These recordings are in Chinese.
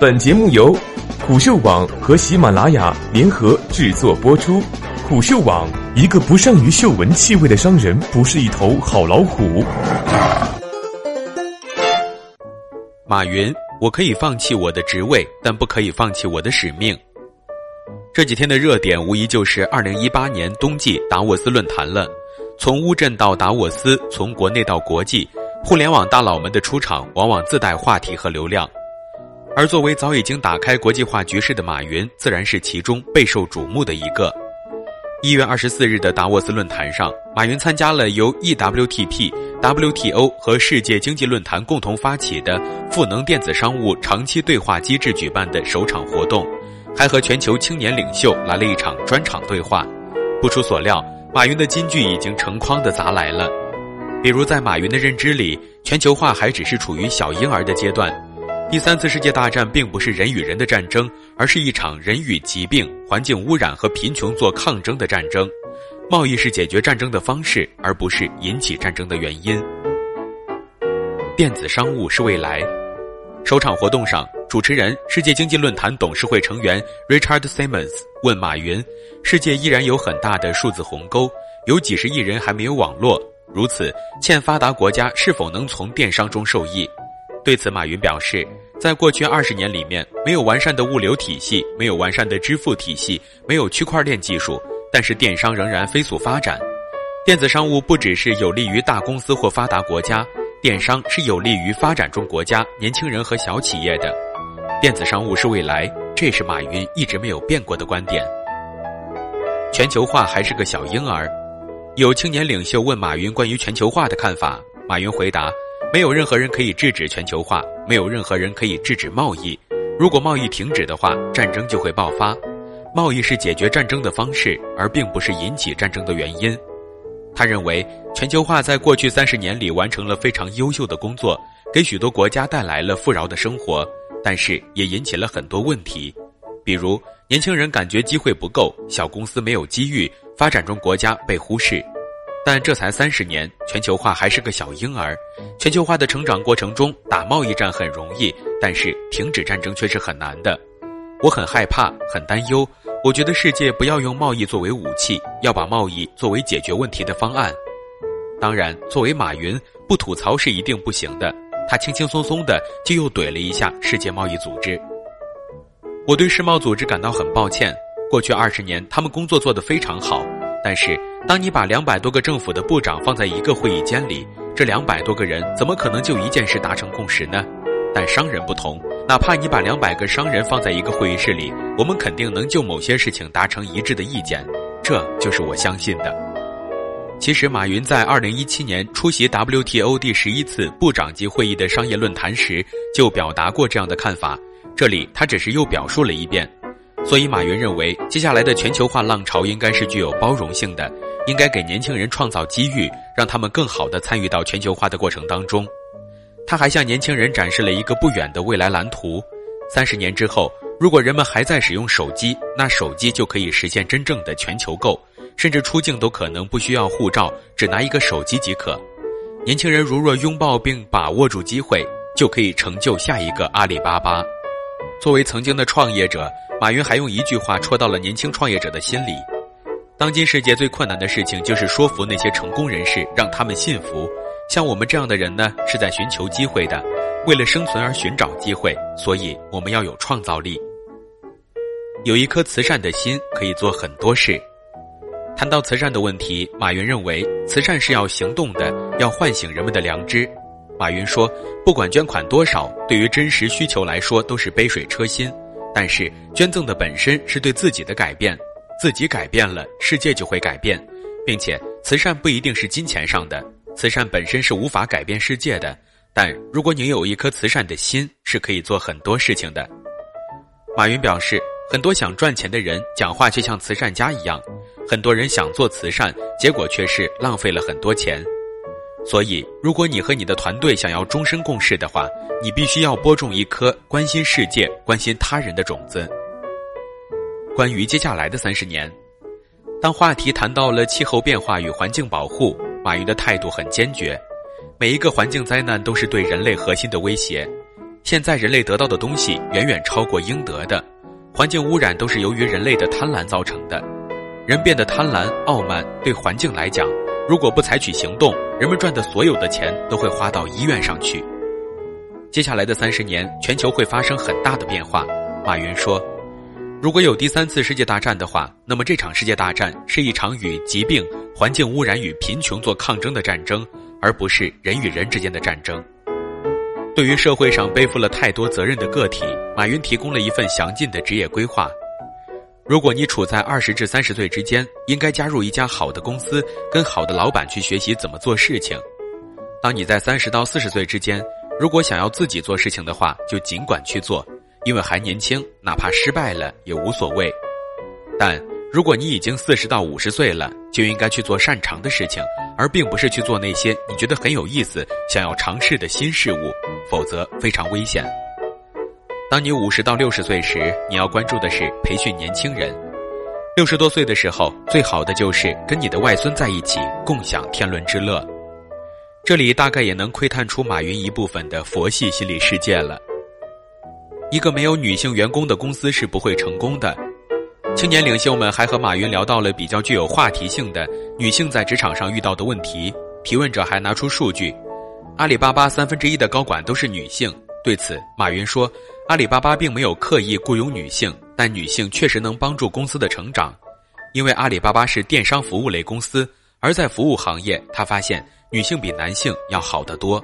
本节目由虎嗅网和喜马拉雅联合制作播出。虎嗅网：一个不善于嗅闻气味的商人，不是一头好老虎。马云，我可以放弃我的职位，但不可以放弃我的使命。这几天的热点无疑就是二零一八年冬季达沃斯论坛了。从乌镇到达沃斯，从国内到国际，互联网大佬们的出场往往自带话题和流量。而作为早已经打开国际化局势的马云，自然是其中备受瞩目的一个。一月二十四日的达沃斯论坛上，马云参加了由 EWTP、WTO 和世界经济论坛共同发起的赋能电子商务长期对话机制举办的首场活动，还和全球青年领袖来了一场专场对话。不出所料，马云的金句已经成筐的砸来了。比如，在马云的认知里，全球化还只是处于小婴儿的阶段。第三次世界大战并不是人与人的战争，而是一场人与疾病、环境污染和贫穷做抗争的战争。贸易是解决战争的方式，而不是引起战争的原因。电子商务是未来。首场活动上，主持人世界经济论坛董事会成员 Richard Simmons 问马云：“世界依然有很大的数字鸿沟，有几十亿人还没有网络，如此欠发达国家是否能从电商中受益？”对此，马云表示，在过去二十年里面，没有完善的物流体系，没有完善的支付体系，没有区块链技术，但是电商仍然飞速发展。电子商务不只是有利于大公司或发达国家，电商是有利于发展中国家、年轻人和小企业的。电子商务是未来，这是马云一直没有变过的观点。全球化还是个小婴儿，有青年领袖问马云关于全球化的看法，马云回答。没有任何人可以制止全球化，没有任何人可以制止贸易。如果贸易停止的话，战争就会爆发。贸易是解决战争的方式，而并不是引起战争的原因。他认为，全球化在过去三十年里完成了非常优秀的工作，给许多国家带来了富饶的生活，但是也引起了很多问题，比如年轻人感觉机会不够，小公司没有机遇，发展中国家被忽视。但这才三十年，全球化还是个小婴儿。全球化的成长过程中，打贸易战很容易，但是停止战争却是很难的。我很害怕，很担忧。我觉得世界不要用贸易作为武器，要把贸易作为解决问题的方案。当然，作为马云，不吐槽是一定不行的。他轻轻松松的就又怼了一下世界贸易组织。我对世贸组织感到很抱歉。过去二十年，他们工作做得非常好。但是，当你把两百多个政府的部长放在一个会议间里，这两百多个人怎么可能就一件事达成共识呢？但商人不同，哪怕你把两百个商人放在一个会议室里，我们肯定能就某些事情达成一致的意见。这就是我相信的。其实，马云在二零一七年出席 WTO 第十一次部长级会议的商业论坛时，就表达过这样的看法。这里他只是又表述了一遍。所以，马云认为，接下来的全球化浪潮应该是具有包容性的，应该给年轻人创造机遇，让他们更好地参与到全球化的过程当中。他还向年轻人展示了一个不远的未来蓝图：三十年之后，如果人们还在使用手机，那手机就可以实现真正的全球购，甚至出境都可能不需要护照，只拿一个手机即可。年轻人如若拥抱并把握住机会，就可以成就下一个阿里巴巴。作为曾经的创业者。马云还用一句话戳到了年轻创业者的心里：当今世界最困难的事情就是说服那些成功人士，让他们信服。像我们这样的人呢，是在寻求机会的，为了生存而寻找机会，所以我们要有创造力。有一颗慈善的心，可以做很多事。谈到慈善的问题，马云认为，慈善是要行动的，要唤醒人们的良知。马云说，不管捐款多少，对于真实需求来说，都是杯水车薪。但是捐赠的本身是对自己的改变，自己改变了，世界就会改变，并且慈善不一定是金钱上的，慈善本身是无法改变世界的，但如果你有一颗慈善的心，是可以做很多事情的。马云表示，很多想赚钱的人讲话却像慈善家一样，很多人想做慈善，结果却是浪费了很多钱。所以，如果你和你的团队想要终身共事的话，你必须要播种一颗关心世界、关心他人的种子。关于接下来的三十年，当话题谈到了气候变化与环境保护，马云的态度很坚决。每一个环境灾难都是对人类核心的威胁。现在人类得到的东西远远超过应得的，环境污染都是由于人类的贪婪造成的。人变得贪婪、傲慢，对环境来讲，如果不采取行动，人们赚的所有的钱都会花到医院上去。接下来的三十年，全球会发生很大的变化。马云说：“如果有第三次世界大战的话，那么这场世界大战是一场与疾病、环境污染与贫穷做抗争的战争，而不是人与人之间的战争。”对于社会上背负了太多责任的个体，马云提供了一份详尽的职业规划。如果你处在二十至三十岁之间，应该加入一家好的公司，跟好的老板去学习怎么做事情。当你在三十到四十岁之间，如果想要自己做事情的话，就尽管去做，因为还年轻，哪怕失败了也无所谓。但如果你已经四十到五十岁了，就应该去做擅长的事情。而并不是去做那些你觉得很有意思、想要尝试的新事物，否则非常危险。当你五十到六十岁时，你要关注的是培训年轻人。六十多岁的时候，最好的就是跟你的外孙在一起，共享天伦之乐。这里大概也能窥探出马云一部分的佛系心理世界了。一个没有女性员工的公司是不会成功的。青年领袖们还和马云聊到了比较具有话题性的女性在职场上遇到的问题。提问者还拿出数据：阿里巴巴三分之一的高管都是女性。对此，马云说：“阿里巴巴并没有刻意雇佣女性，但女性确实能帮助公司的成长，因为阿里巴巴是电商服务类公司，而在服务行业，他发现女性比男性要好得多。”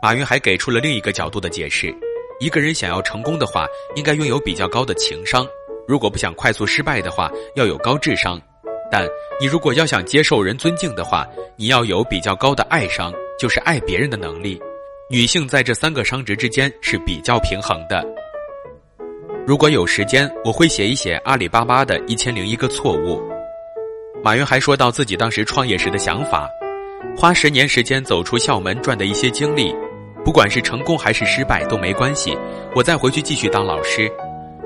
马云还给出了另一个角度的解释：一个人想要成功的话，应该拥有比较高的情商。如果不想快速失败的话，要有高智商；但你如果要想接受人尊敬的话，你要有比较高的爱商，就是爱别人的能力。女性在这三个商值之间是比较平衡的。如果有时间，我会写一写阿里巴巴的一千零一个错误。马云还说到自己当时创业时的想法：花十年时间走出校门赚的一些经历，不管是成功还是失败都没关系，我再回去继续当老师。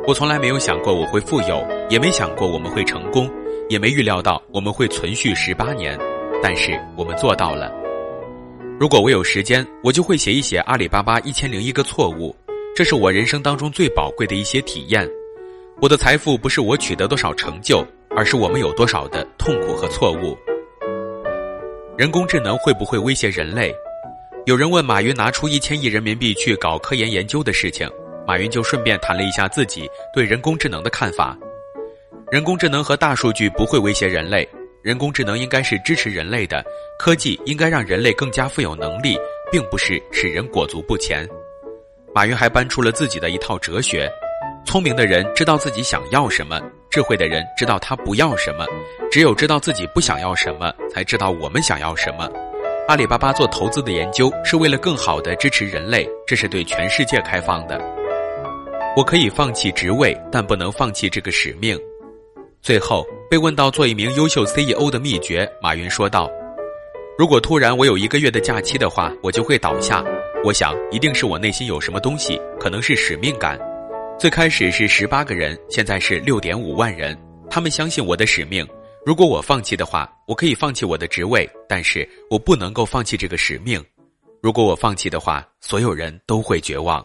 我从来没有想过我会富有，也没想过我们会成功，也没预料到我们会存续十八年，但是我们做到了。如果我有时间，我就会写一写阿里巴巴一千零一个错误，这是我人生当中最宝贵的一些体验。我的财富不是我取得多少成就，而是我们有多少的痛苦和错误。人工智能会不会威胁人类？有人问马云拿出一千亿人民币去搞科研研究的事情。马云就顺便谈了一下自己对人工智能的看法。人工智能和大数据不会威胁人类，人工智能应该是支持人类的，科技应该让人类更加富有能力，并不是使人裹足不前。马云还搬出了自己的一套哲学：聪明的人知道自己想要什么，智慧的人知道他不要什么，只有知道自己不想要什么，才知道我们想要什么。阿里巴巴做投资的研究是为了更好的支持人类，这是对全世界开放的。我可以放弃职位，但不能放弃这个使命。最后被问到做一名优秀 CEO 的秘诀，马云说道：“如果突然我有一个月的假期的话，我就会倒下。我想一定是我内心有什么东西，可能是使命感。最开始是十八个人，现在是六点五万人，他们相信我的使命。如果我放弃的话，我可以放弃我的职位，但是我不能够放弃这个使命。如果我放弃的话，所有人都会绝望。”